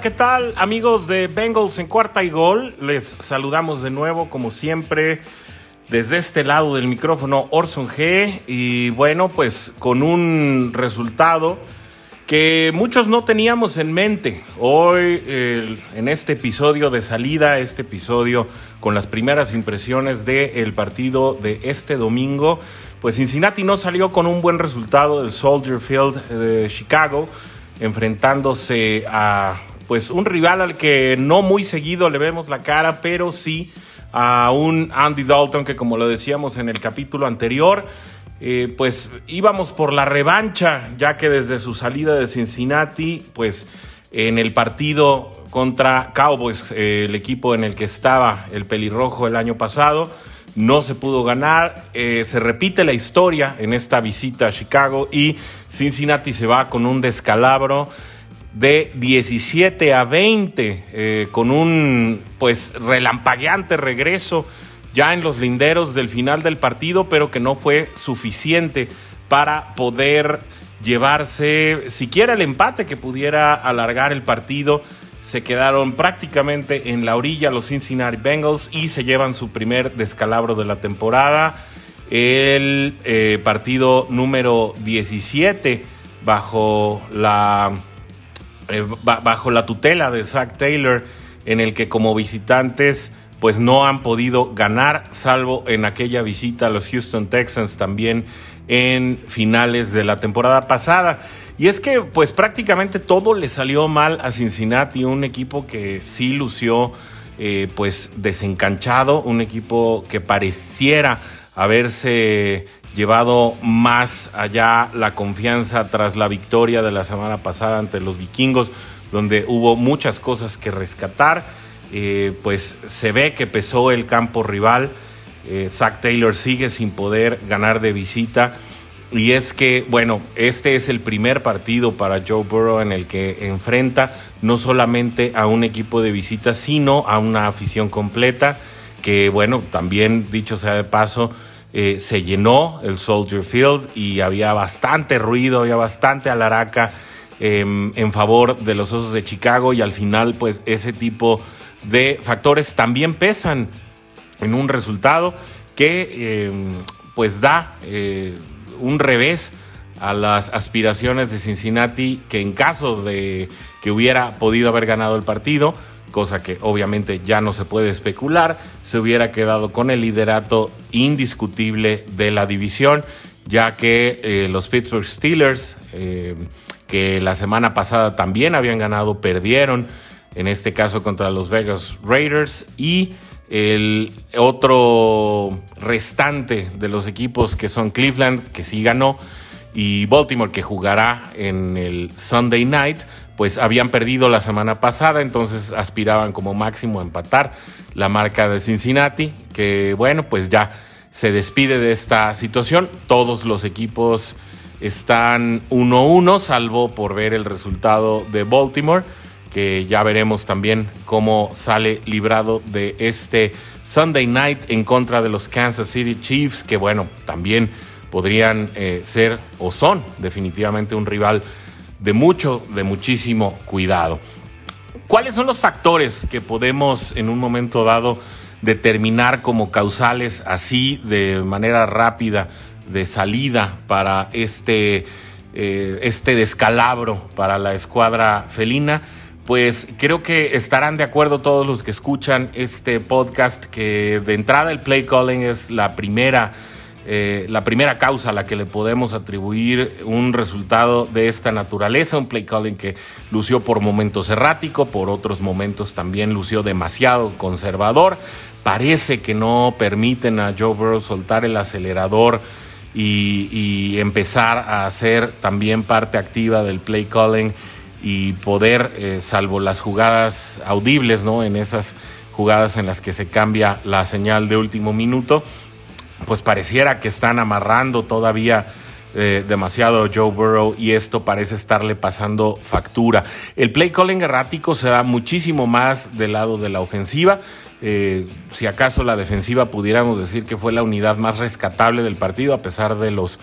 ¿qué tal amigos de Bengals en cuarta y gol? Les saludamos de nuevo como siempre desde este lado del micrófono Orson G y bueno, pues con un resultado que muchos no teníamos en mente. Hoy en este episodio de salida, este episodio con las primeras impresiones del partido de este domingo, pues Cincinnati no salió con un buen resultado del Soldier Field de Chicago enfrentándose a pues un rival al que no muy seguido le vemos la cara, pero sí a un Andy Dalton que como lo decíamos en el capítulo anterior, eh, pues íbamos por la revancha, ya que desde su salida de Cincinnati, pues en el partido contra Cowboys, eh, el equipo en el que estaba el pelirrojo el año pasado, no se pudo ganar. Eh, se repite la historia en esta visita a Chicago y Cincinnati se va con un descalabro de 17 a 20, eh, con un pues relampagueante regreso ya en los linderos del final del partido, pero que no fue suficiente para poder llevarse siquiera el empate que pudiera alargar el partido. Se quedaron prácticamente en la orilla los Cincinnati Bengals y se llevan su primer descalabro de la temporada. El eh, partido número 17 bajo la eh, bajo la tutela de Zach Taylor, en el que como visitantes pues no han podido ganar, salvo en aquella visita a los Houston Texans también en finales de la temporada pasada. Y es que pues prácticamente todo le salió mal a Cincinnati, un equipo que sí lució eh, pues desencanchado, un equipo que pareciera haberse llevado más allá la confianza tras la victoria de la semana pasada ante los vikingos, donde hubo muchas cosas que rescatar. Eh, pues se ve que pesó el campo rival. Eh, Zach Taylor sigue sin poder ganar de visita. Y es que, bueno, este es el primer partido para Joe Burrow en el que enfrenta no solamente a un equipo de visita, sino a una afición completa, que, bueno, también dicho sea de paso, eh, se llenó el Soldier Field y había bastante ruido, había bastante alaraca em, en favor de los Osos de Chicago y al final pues ese tipo de factores también pesan en un resultado que em, pues da eh, un revés a las aspiraciones de Cincinnati que en caso de que hubiera podido haber ganado el partido cosa que obviamente ya no se puede especular, se hubiera quedado con el liderato indiscutible de la división, ya que eh, los Pittsburgh Steelers, eh, que la semana pasada también habían ganado, perdieron, en este caso contra los Vegas Raiders, y el otro restante de los equipos que son Cleveland, que sí ganó, y Baltimore, que jugará en el Sunday Night, pues habían perdido la semana pasada, entonces aspiraban como máximo a empatar la marca de Cincinnati, que bueno, pues ya se despide de esta situación. Todos los equipos están 1-1, salvo por ver el resultado de Baltimore, que ya veremos también cómo sale librado de este Sunday night en contra de los Kansas City Chiefs, que bueno, también podrían eh, ser o son definitivamente un rival de mucho, de muchísimo cuidado. ¿Cuáles son los factores que podemos en un momento dado determinar como causales así de manera rápida de salida para este, eh, este descalabro para la escuadra felina? Pues creo que estarán de acuerdo todos los que escuchan este podcast que de entrada el play calling es la primera eh, la primera causa a la que le podemos atribuir un resultado de esta naturaleza, un play calling que lució por momentos errático, por otros momentos también lució demasiado conservador. Parece que no permiten a Joe Burrow soltar el acelerador y, empezar a ser también parte activa del play calling y poder, eh, salvo las jugadas audibles, ¿no? En esas jugadas en las que se cambia la señal de último minuto, pues pareciera que están amarrando todavía eh, demasiado Joe Burrow y esto parece estarle pasando factura. El play calling errático se da muchísimo más del lado de la ofensiva. Eh, si acaso la defensiva pudiéramos decir que fue la unidad más rescatable del partido, a pesar de los,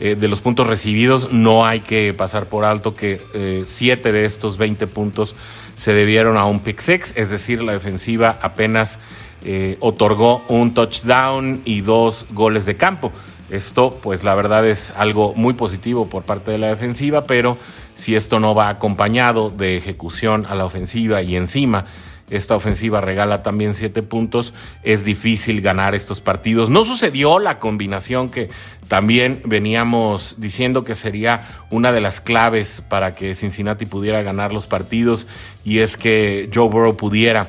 eh, de los puntos recibidos, no hay que pasar por alto que 7 de estos 20 puntos se debieron a un pick six, es decir, la defensiva apenas otorgó un touchdown y dos goles de campo. Esto, pues la verdad es algo muy positivo por parte de la defensiva, pero si esto no va acompañado de ejecución a la ofensiva y encima esta ofensiva regala también siete puntos, es difícil ganar estos partidos. No sucedió la combinación que también veníamos diciendo que sería una de las claves para que Cincinnati pudiera ganar los partidos y es que Joe Burrow pudiera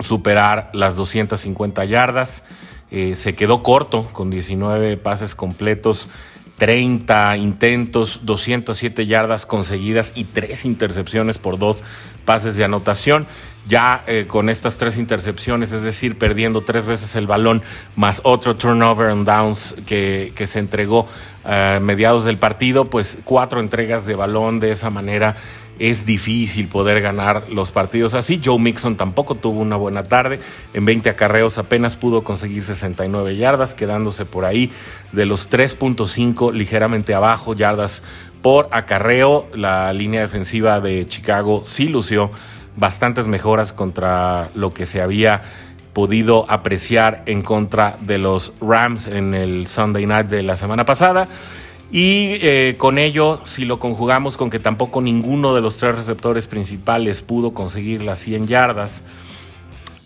superar las 250 yardas. Eh, se quedó corto con 19 pases completos, 30 intentos, 207 yardas conseguidas y 3 intercepciones por dos pases de anotación. Ya eh, con estas tres intercepciones, es decir, perdiendo tres veces el balón, más otro turnover and downs que, que se entregó a mediados del partido, pues cuatro entregas de balón de esa manera es difícil poder ganar los partidos así. Joe Mixon tampoco tuvo una buena tarde. En 20 acarreos apenas pudo conseguir 69 yardas, quedándose por ahí de los 3.5 ligeramente abajo yardas por acarreo. La línea defensiva de Chicago sí lució bastantes mejoras contra lo que se había podido apreciar en contra de los Rams en el Sunday Night de la semana pasada. Y eh, con ello, si lo conjugamos con que tampoco ninguno de los tres receptores principales pudo conseguir las 100 yardas,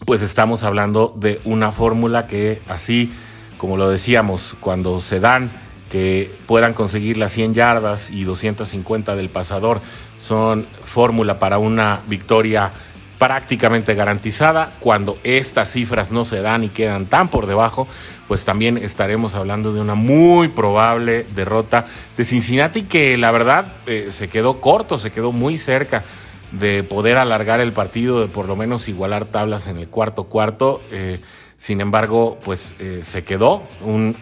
pues estamos hablando de una fórmula que así, como lo decíamos, cuando se dan que puedan conseguir las 100 yardas y 250 del pasador, son fórmula para una victoria prácticamente garantizada. Cuando estas cifras no se dan y quedan tan por debajo, pues también estaremos hablando de una muy probable derrota de Cincinnati que la verdad eh, se quedó corto, se quedó muy cerca de poder alargar el partido, de por lo menos igualar tablas en el cuarto cuarto. Eh, sin embargo, pues eh, se quedó un,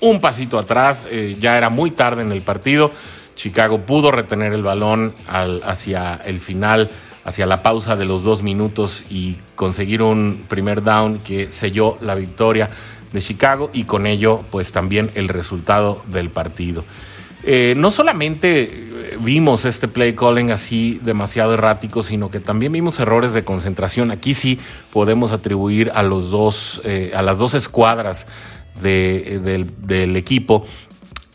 un pasito atrás, ya era muy tarde en el partido. Chicago pudo retener el balón al, hacia el final hacia la pausa de los dos minutos y conseguir un primer down que selló la victoria de Chicago y con ello pues también el resultado del partido. Eh, no solamente eh, vimos este play calling así demasiado errático, sino que también vimos errores de concentración. Aquí sí podemos atribuir a, los dos, eh, a las dos escuadras del, equipo.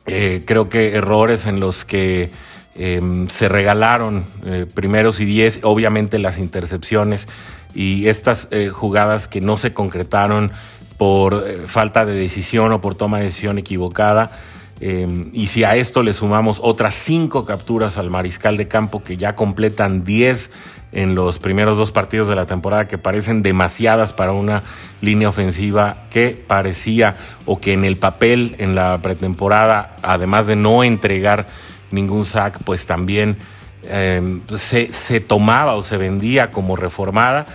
creo que errores en los que Em, se regalaron eh, primeros y diez, obviamente las intercepciones y estas eh, jugadas que no se concretaron por eh, falta de decisión o por toma de decisión equivocada. Em, y si a esto le sumamos otras cinco capturas al mariscal de campo que ya completan 10 en los primeros dos partidos de la temporada que parecen demasiadas para una línea ofensiva que parecía o que en el papel en la pretemporada, además de no entregar ningún sack, pues también em, se, se, tomaba o se vendía como reformada.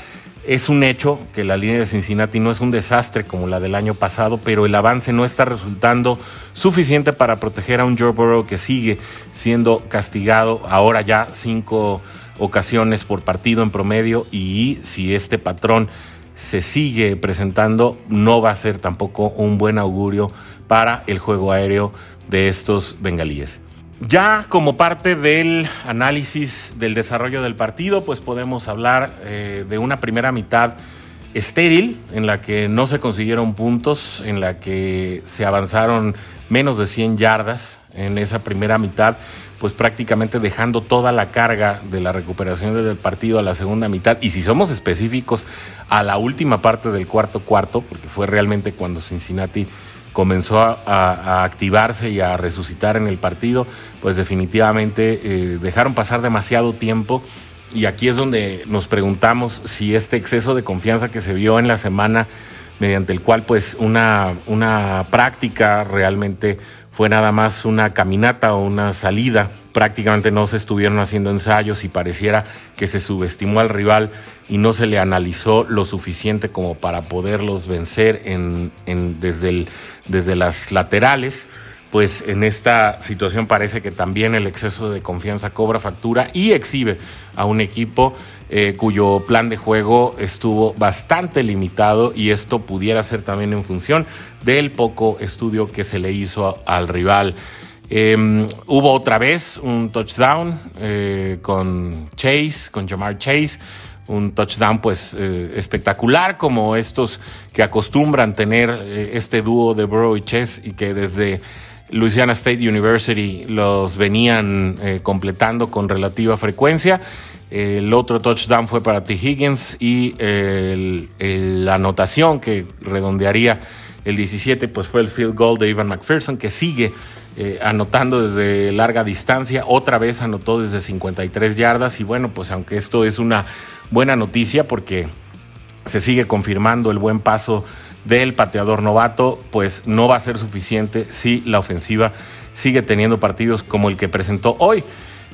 Es un hecho que la línea de Cincinnati no es un desastre como la del año pasado, pero el avance no está resultando suficiente para proteger a un Joe Burrow que sigue siendo castigado ahora ya cinco ocasiones por partido en promedio y si este patrón se sigue presentando no va a ser tampoco un buen augurio para el juego aéreo de estos bengalíes. Ya como parte del análisis del desarrollo del partido, pues podemos hablar eh, de una primera mitad estéril, en la que no se consiguieron puntos, en la que se avanzaron menos de 100 yardas en esa primera mitad, pues prácticamente dejando toda la carga de la recuperación del partido a la segunda mitad. Y si somos específicos, a la última parte del cuarto cuarto, porque fue realmente cuando Cincinnati comenzó a, activarse y a resucitar en el partido, pues definitivamente eh, dejaron pasar demasiado tiempo. Y aquí es donde nos preguntamos si este exceso de confianza que se vio en la semana, mediante el cual pues una, una práctica realmente fue nada más una caminata o una salida. Prácticamente no se estuvieron haciendo ensayos y pareciera que se subestimó al rival y no se le analizó lo suficiente como para poderlos vencer en, desde, el, desde las laterales. pues en esta situación parece que también el exceso de confianza cobra factura y exhibe a un equipo eh, cuyo plan de juego estuvo bastante limitado y esto pudiera ser también en función del poco estudio que se le hizo al rival. Em, hubo otra vez un touchdown eh, con Chase, con Jamar Chase un touchdown pues eh, espectacular como estos que acostumbran tener este dúo de Burrow y Chase y que desde Louisiana State University los venían eh, completando con relativa frecuencia. El otro touchdown fue para T. Higgins y la anotación que redondearía el 17 pues fue el field goal de Ivan McPherson que sigue eh, anotando desde larga distancia. Otra vez anotó desde 53 yardas y bueno pues aunque esto es una buena noticia porque se sigue confirmando el buen paso del pateador novato, pues no va a ser suficiente si la ofensiva sigue teniendo partidos como el que presentó hoy.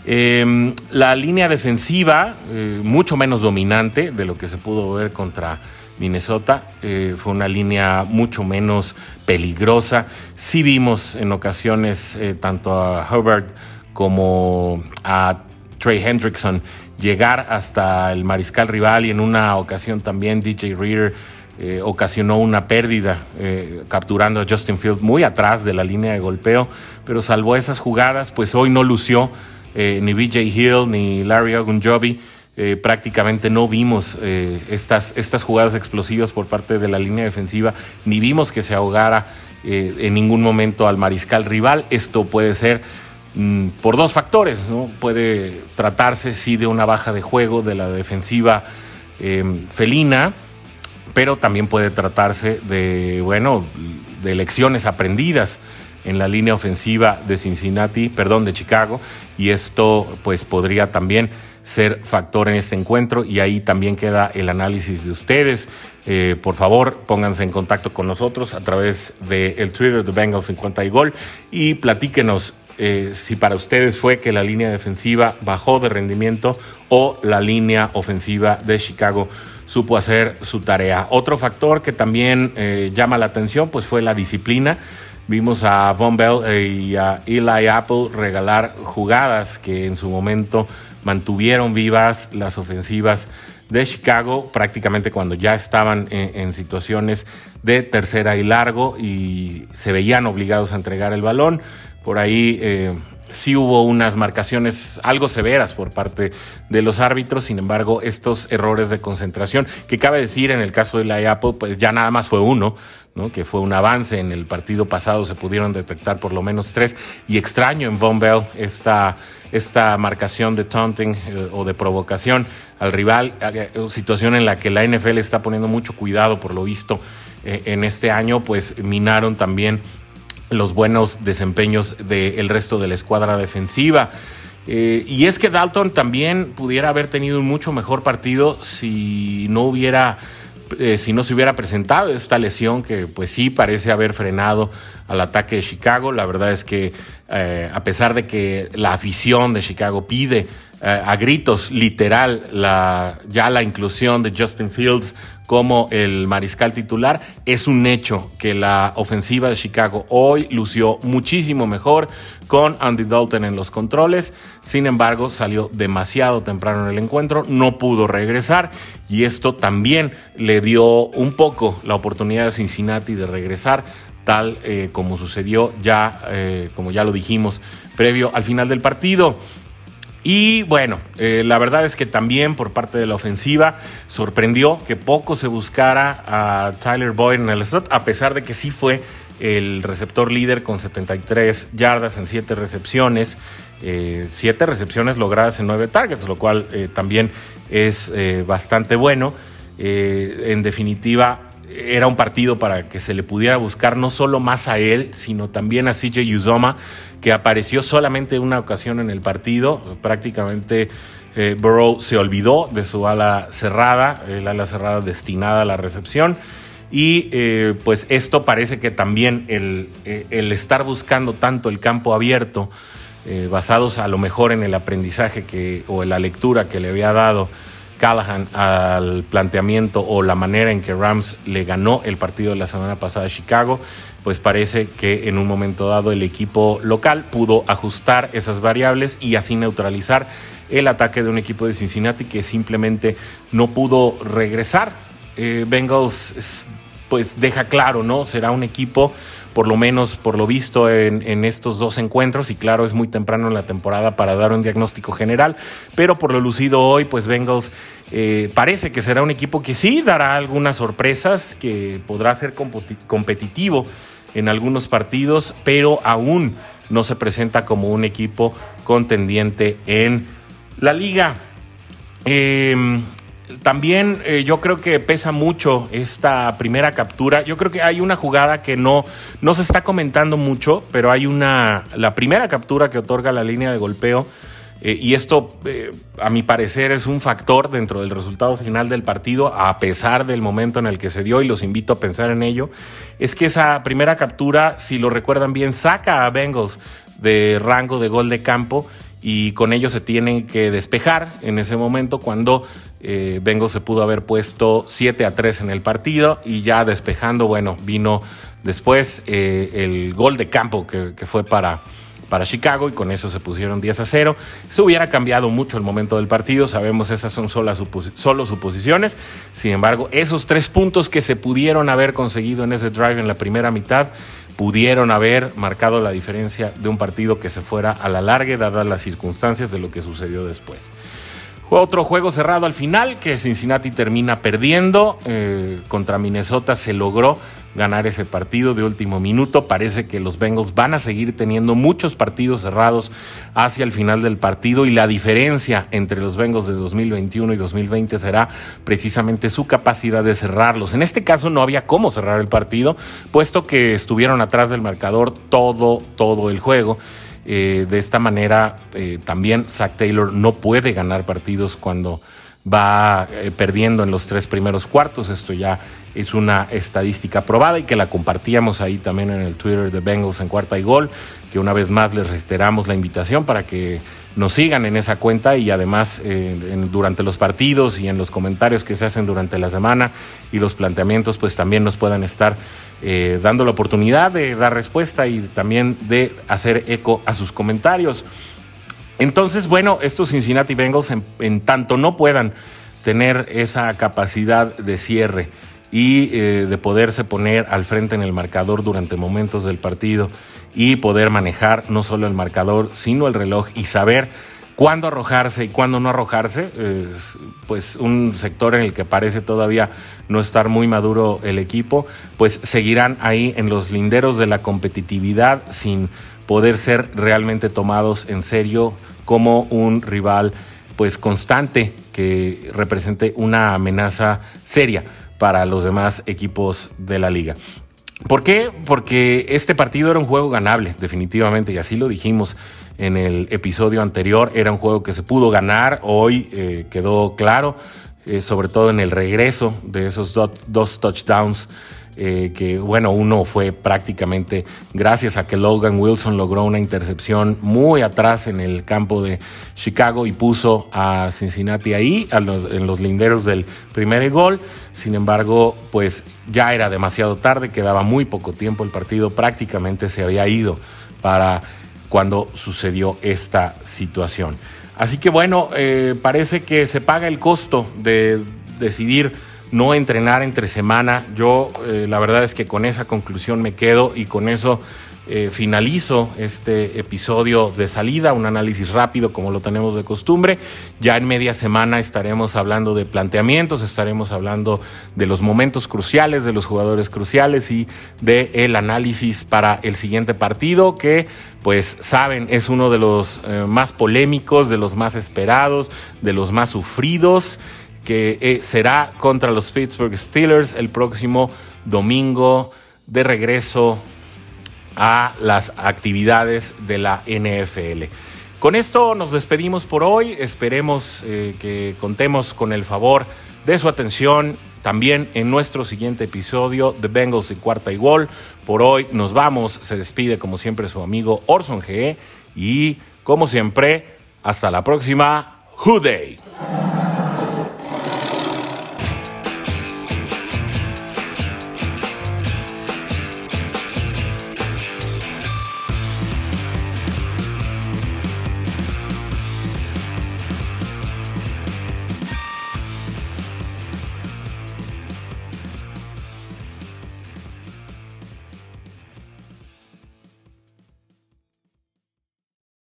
Em, la línea defensiva, eh, mucho menos dominante de lo que se pudo ver contra Minnesota, eh, fue una línea mucho menos peligrosa. Sí vimos en ocasiones eh, tanto a Hubbard como a Trey Hendrickson llegar hasta el mariscal rival y en una ocasión también DJ Reader ocasionó una pérdida capturando a Justin Fields muy atrás de la línea de golpeo, pero salvo esas jugadas, pues hoy no lució eh, ni BJ Hill ni Larry Ogunjobi. prácticamente no vimos estas, estas jugadas explosivas por parte de la línea defensiva, ni vimos que se ahogara en ningún momento al mariscal rival. Esto puede ser mm, por dos factores, ¿no? Puede tratarse, sí, de una baja de juego de la defensiva felina, pero también puede tratarse de, bueno, de lecciones aprendidas en la línea ofensiva de Cincinnati, perdón, de Chicago, y esto pues podría también ser factor en este encuentro y ahí también queda el análisis de ustedes. Eh, por favor, pónganse en contacto con nosotros a través del Twitter de Bengals en cuenta y gol y platíquenos eh, si para ustedes fue que la línea defensiva bajó de rendimiento o la línea ofensiva de Chicago supo hacer su tarea. Otro factor que también eh, llama la atención pues fue la disciplina. Vimos a Von Bell y a Eli Apple regalar jugadas que en su momento mantuvieron vivas las ofensivas de Chicago prácticamente cuando ya estaban en, situaciones de tercera y largo y se veían obligados a entregar el balón. Por ahí eh, sí hubo unas marcaciones algo severas por parte de los árbitros, sin embargo, estos errores de concentración, que cabe decir en el caso de la Apple, pues ya nada más fue uno, que fue un avance, en el partido pasado se pudieron detectar por lo menos tres, y extraño en Von Bell esta, esta marcación de taunting eh, o de provocación al rival, eh, situación en la que la NFL está poniendo mucho cuidado por lo visto eh, en este año, pues minaron también los buenos desempeños del resto de la escuadra defensiva. Eh, y es que Dalton también pudiera haber tenido un mucho mejor partido si no hubiera, eh, si no se hubiera presentado esta lesión que pues sí parece haber frenado al ataque de Chicago. La verdad es que eh, a pesar de que la afición de Chicago pide a gritos literal la, ya la inclusión de Justin Fields como el mariscal titular. Es un hecho que la ofensiva de Chicago hoy lució muchísimo mejor con Andy Dalton en los controles. Sin embargo, salió demasiado temprano en el encuentro, no pudo regresar y esto también le dio un poco la oportunidad a Cincinnati de regresar tal eh, como sucedió ya, eh, como ya lo dijimos, previo al final del partido. Y bueno, eh, la verdad es que también por parte de la ofensiva sorprendió que poco se buscara a Tyler Boyd en el slot, a pesar de que sí fue el receptor líder con 73 yardas en 7 recepciones, 7 eh, recepciones logradas en 9 targets, lo cual eh, también es bastante bueno. en definitiva, era un partido para que se le pudiera buscar no solo más a él, sino también a CJ Uzoma, que apareció solamente una ocasión en el partido. Prácticamente eh, Burrow se olvidó de su ala cerrada, el ala cerrada destinada a la recepción. Y eh, pues esto parece que también el, eh, el, estar buscando tanto el campo abierto, basados a lo mejor en el aprendizaje que, o en la lectura que le había dado Callahan al planteamiento o la manera en que Rams le ganó el partido de la semana pasada a Chicago, pues parece que en un momento dado el equipo local pudo ajustar esas variables y así neutralizar el ataque de un equipo de Cincinnati que simplemente no pudo regresar. Eh, Bengals pues deja claro, ¿no? Será un equipo por lo menos por lo visto en, estos dos encuentros, y claro, es muy temprano en la temporada para dar un diagnóstico general, pero por lo lucido hoy, pues Bengals eh, parece que será un equipo que sí dará algunas sorpresas, que podrá ser competitivo en algunos partidos, pero aún no se presenta como un equipo contendiente en la liga. Eh, también eh, yo creo que pesa mucho esta primera captura. Yo creo que hay una jugada que no, no se está comentando mucho, pero hay una. La primera captura que otorga la línea de golpeo. Eh, y esto, eh, a mi parecer, es un factor dentro del resultado final del partido, a pesar del momento en el que se dio, y los invito a pensar en ello. Es que esa primera captura, si lo recuerdan bien, saca a Bengals de rango de gol de campo y con ello se tienen que despejar en ese momento cuando eh, se pudo haber puesto 7 a 3 en el partido y ya despejando, bueno, vino después el gol de campo que, fue para, para Chicago y con eso se pusieron 10 a 0. Se hubiera cambiado mucho el momento del partido, sabemos esas son solo, solo suposiciones, sin embargo esos tres puntos que se pudieron haber conseguido en ese drive en la primera mitad pudieron haber marcado la diferencia de un partido que se fuera a la larga, dadas las circunstancias de lo que sucedió después. Otro juego cerrado al final que Cincinnati termina perdiendo. Eh, contra Minnesota se logró ganar ese partido de último minuto. Parece que los Bengals van a seguir teniendo muchos partidos cerrados hacia el final del partido y la diferencia entre los Bengals de 2021 y 2020 será precisamente su capacidad de cerrarlos. En este caso no había cómo cerrar el partido, puesto que estuvieron atrás del marcador todo, todo el juego. Eh, de esta manera, eh, también Zach Taylor no puede ganar partidos cuando va eh, perdiendo en los tres primeros cuartos. Esto ya es una estadística probada y que la compartíamos ahí también en el Twitter de Bengals en cuarta y gol, que una vez más les reiteramos la invitación para que nos sigan en esa cuenta y además durante los partidos y en los comentarios que se hacen durante la semana y los planteamientos pues también nos puedan estar eh, dando la oportunidad de dar respuesta y también de hacer eco a sus comentarios. Entonces, bueno, estos Cincinnati Bengals, en, tanto no puedan tener esa capacidad de cierre y eh, de poderse poner al frente en el marcador durante momentos del partido y poder manejar no solo el marcador, sino el reloj y saber cuándo arrojarse y cuándo no arrojarse, pues un sector en el que parece todavía no estar muy maduro el equipo, pues seguirán ahí en los linderos de la competitividad sin poder ser realmente tomados en serio como un rival pues constante que represente una amenaza seria para los demás equipos de la liga. ¿Por qué? Porque este partido era un juego ganable, definitivamente, y así lo dijimos en el episodio anterior. Era un juego que se pudo ganar, hoy eh, quedó claro, eh, sobre todo en el regreso de esos dos touchdowns. Eh, que bueno, uno fue prácticamente gracias a que Logan Wilson logró una intercepción muy atrás en el campo de Chicago y puso a Cincinnati ahí, en los linderos del primer gol. Sin embargo, pues ya era demasiado tarde, quedaba muy poco tiempo, el partido prácticamente se había ido para cuando sucedió esta situación. Así que bueno, eh, parece que se paga el costo de decidir no entrenar entre semana. Yo eh, la verdad es que con esa conclusión me quedo y con eso eh, finalizo este episodio de salida, un análisis rápido como lo tenemos de costumbre. Ya en media semana estaremos hablando de planteamientos, estaremos hablando de los momentos cruciales, de los jugadores cruciales y de el análisis para el siguiente partido que pues saben es uno de los eh, más polémicos, de los más esperados, de los más sufridos que eh, será contra los Pittsburgh Steelers el próximo domingo de regreso a las actividades de la NFL. Con esto nos despedimos por hoy. Esperemos eh, que contemos con el favor de su atención también en nuestro siguiente episodio de Bengals en cuarta y gol. Por hoy nos vamos. Se despide como siempre su amigo Orson G. Y como siempre, hasta la próxima. Day.